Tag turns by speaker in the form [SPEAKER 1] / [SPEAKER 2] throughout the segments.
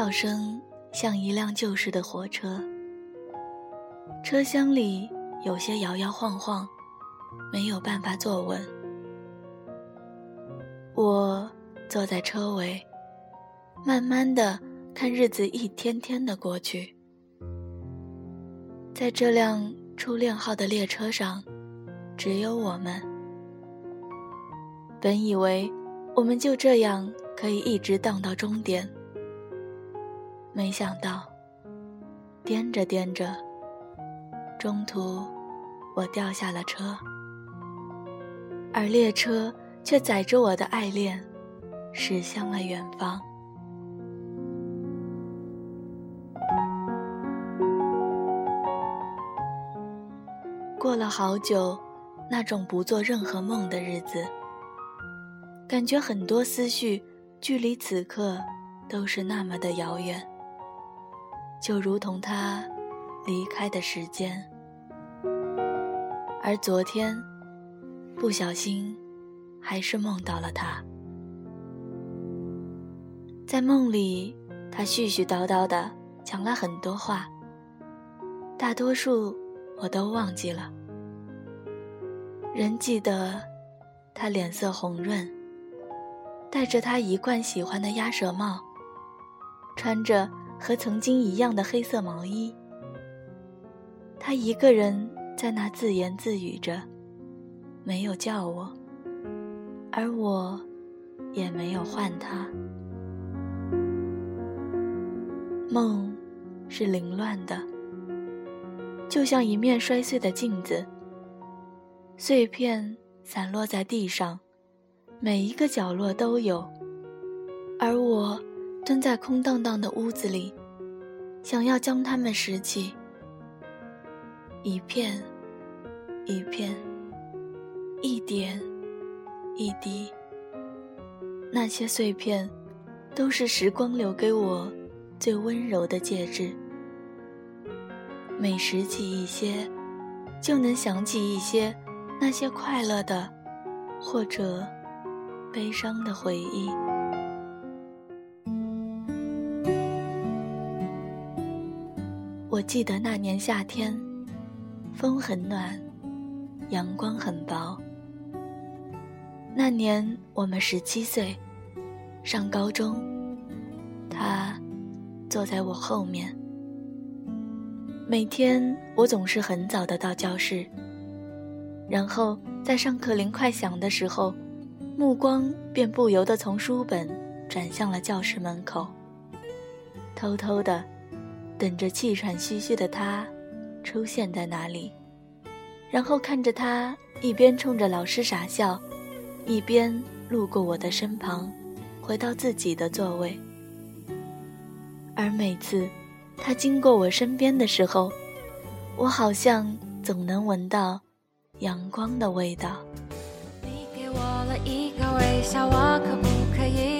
[SPEAKER 1] 心跳声像一辆旧式的火车，车厢里有些摇摇晃晃，没有办法坐稳。我坐在车尾，慢慢的看日子一天天的过去。在这辆初恋号的列车上，只有我们。本以为我们就这样可以一直荡到终点，没想到颠着颠着，中途我掉下了车，而列车却载着我的爱恋驶向了远方。过了好久，那种不做任何梦的日子，感觉很多思绪距离此刻都是那么的遥远，就如同他离开的时间。而昨天，不小心还是梦到了他，在梦里，他絮絮叨叨的讲了很多话，大多数。我都忘记了，仍记得他脸色红润，戴着他一贯喜欢的鸭舌帽，穿着和曾经一样的黑色毛衣。他一个人在那自言自语着，没有叫我，而我也没有唤他。梦是凌乱的。就像一面摔碎的镜子，碎片散落在地上，每一个角落都有。而我蹲在空荡荡的屋子里，想要将它们拾起，一片，一片，一点，一滴。那些碎片，都是时光留给我最温柔的戒指。每拾起一些，就能想起一些那些快乐的，或者悲伤的回忆。我记得那年夏天，风很暖，阳光很薄。那年我们十七岁，上高中，他坐在我后面。每天我总是很早的到教室，然后在上课铃快响的时候，目光便不由得从书本转向了教室门口，偷偷的等着气喘吁吁的他出现在那里，然后看着他一边冲着老师傻笑，一边路过我的身旁，回到自己的座位，而每次。他经过我身边的时候，我好像总能闻到阳光的味道。你给我了一个微笑，我可不可以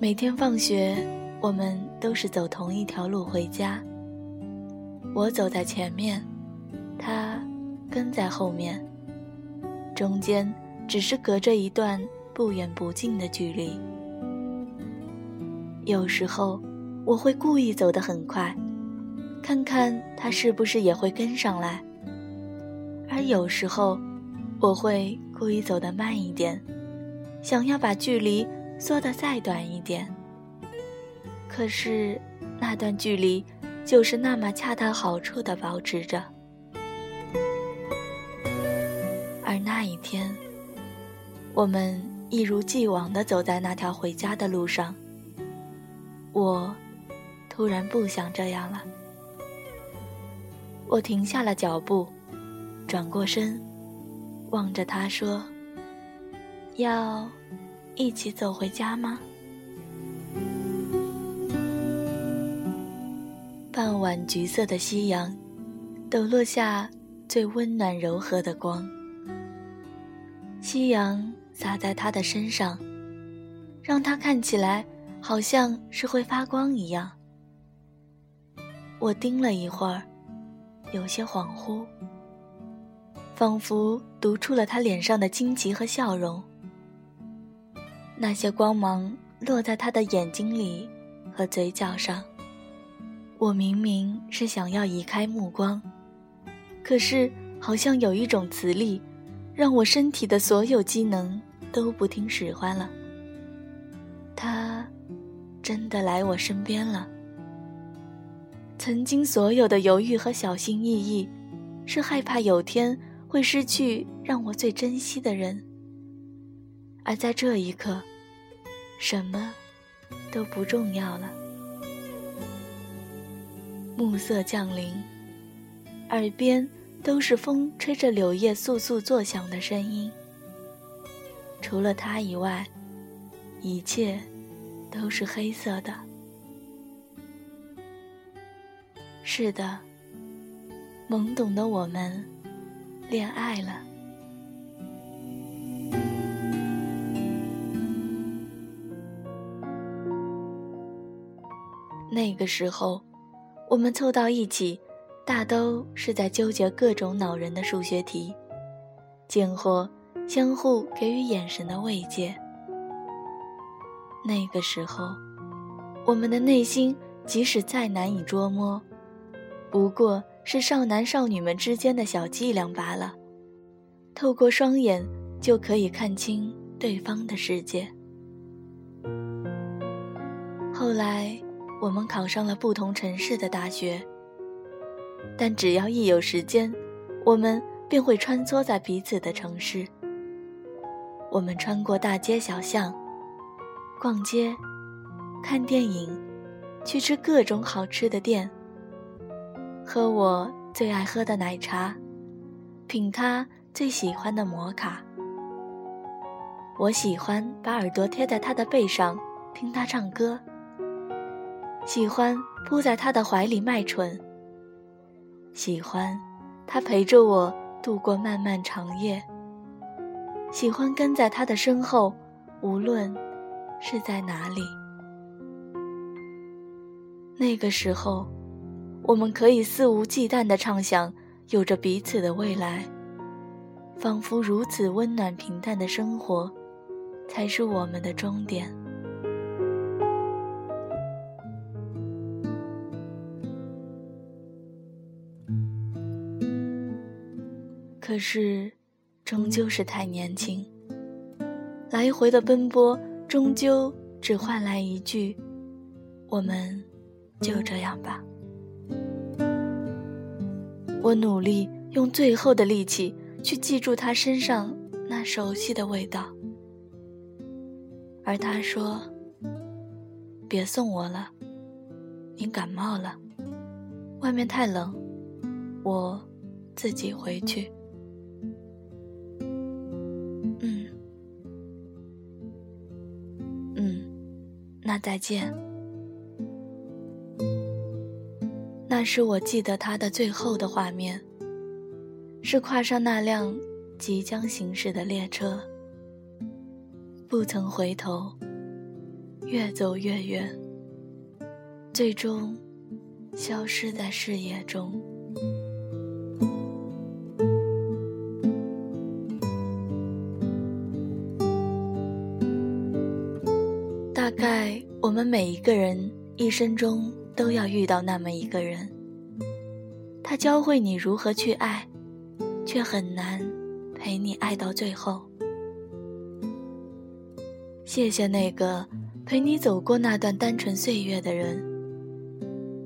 [SPEAKER 1] 每天放学，我们都是走同一条路回家。我走在前面，他跟在后面，中间只是隔着一段不远不近的距离。有时候，我会故意走得很快，看看他是不是也会跟上来；而有时候，我会故意走得慢一点，想要把距离缩得再短一点。可是，那段距离就是那么恰到好处地保持着。而那一天，我们一如既往地走在那条回家的路上。我突然不想这样了。我停下了脚步，转过身，望着他说：“要一起走回家吗？”傍晚，橘色的夕阳抖落下最温暖柔和的光。夕阳洒在他的身上，让他看起来。好像是会发光一样。我盯了一会儿，有些恍惚，仿佛读出了他脸上的惊奇和笑容。那些光芒落在他的眼睛里和嘴角上。我明明是想要移开目光，可是好像有一种磁力，让我身体的所有机能都不听使唤了。他真的来我身边了。曾经所有的犹豫和小心翼翼，是害怕有天会失去让我最珍惜的人。而在这一刻，什么都不重要了。暮色降临，耳边都是风吹着柳叶簌簌作响的声音。除了他以外，一切都是黑色的。是的，懵懂的我们恋爱了。那个时候，我们凑到一起，大都是在纠结各种恼人的数学题，见或相互给予眼神的慰藉。那个时候，我们的内心即使再难以捉摸。不过是少男少女们之间的小伎俩罢了，透过双眼就可以看清对方的世界。后来，我们考上了不同城市的大学，但只要一有时间，我们便会穿梭在彼此的城市。我们穿过大街小巷，逛街，看电影，去吃各种好吃的店。喝我最爱喝的奶茶，品他最喜欢的摩卡。我喜欢把耳朵贴在他的背上，听他唱歌。喜欢扑在他的怀里卖蠢。喜欢他陪着我度过漫漫长夜。喜欢跟在他的身后，无论是在哪里。那个时候。我们可以肆无忌惮地畅想有着彼此的未来，仿佛如此温暖平淡的生活，才是我们的终点。可是，终究是太年轻，来回的奔波，终究只换来一句：“我们就这样吧。”我努力用最后的力气去记住他身上那熟悉的味道，而他说：“别送我了，你感冒了，外面太冷，我自己回去。”那再见。那是我记得他的最后的画面，是跨上那辆即将行驶的列车，不曾回头，越走越远，最终消失在视野中。我们每一个人一生中。都要遇到那么一个人，他教会你如何去爱，却很难陪你爱到最后。谢谢那个陪你走过那段单纯岁月的人，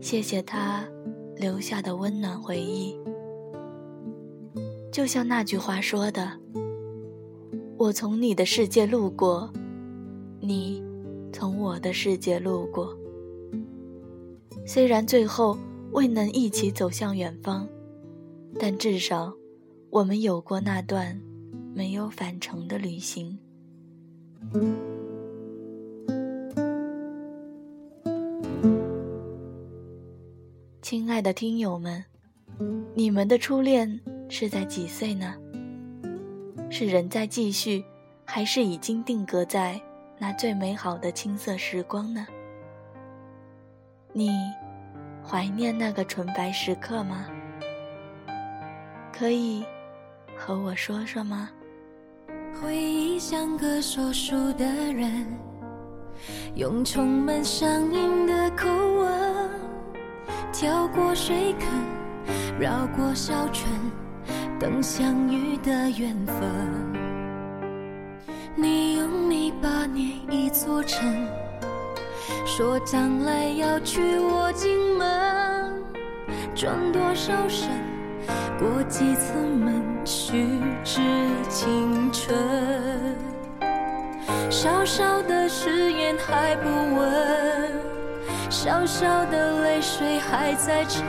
[SPEAKER 1] 谢谢他留下的温暖回忆。就像那句话说的：“我从你的世界路过，你从我的世界路过。”虽然最后未能一起走向远方，但至少我们有过那段没有返程的旅行。亲爱的听友们，你们的初恋是在几岁呢？是仍在继续，还是已经定格在那最美好的青涩时光呢？你怀念那个纯白时刻吗？可以和我说说吗？
[SPEAKER 2] 回忆像个说书的人，用充满乡音的口吻，跳过水坑，绕过小村，等相遇的缘分。八年一座城，说将来要娶我进门，转多少身，过几次门，虚掷青春。小小的誓言还不稳，小小的泪水还在撑，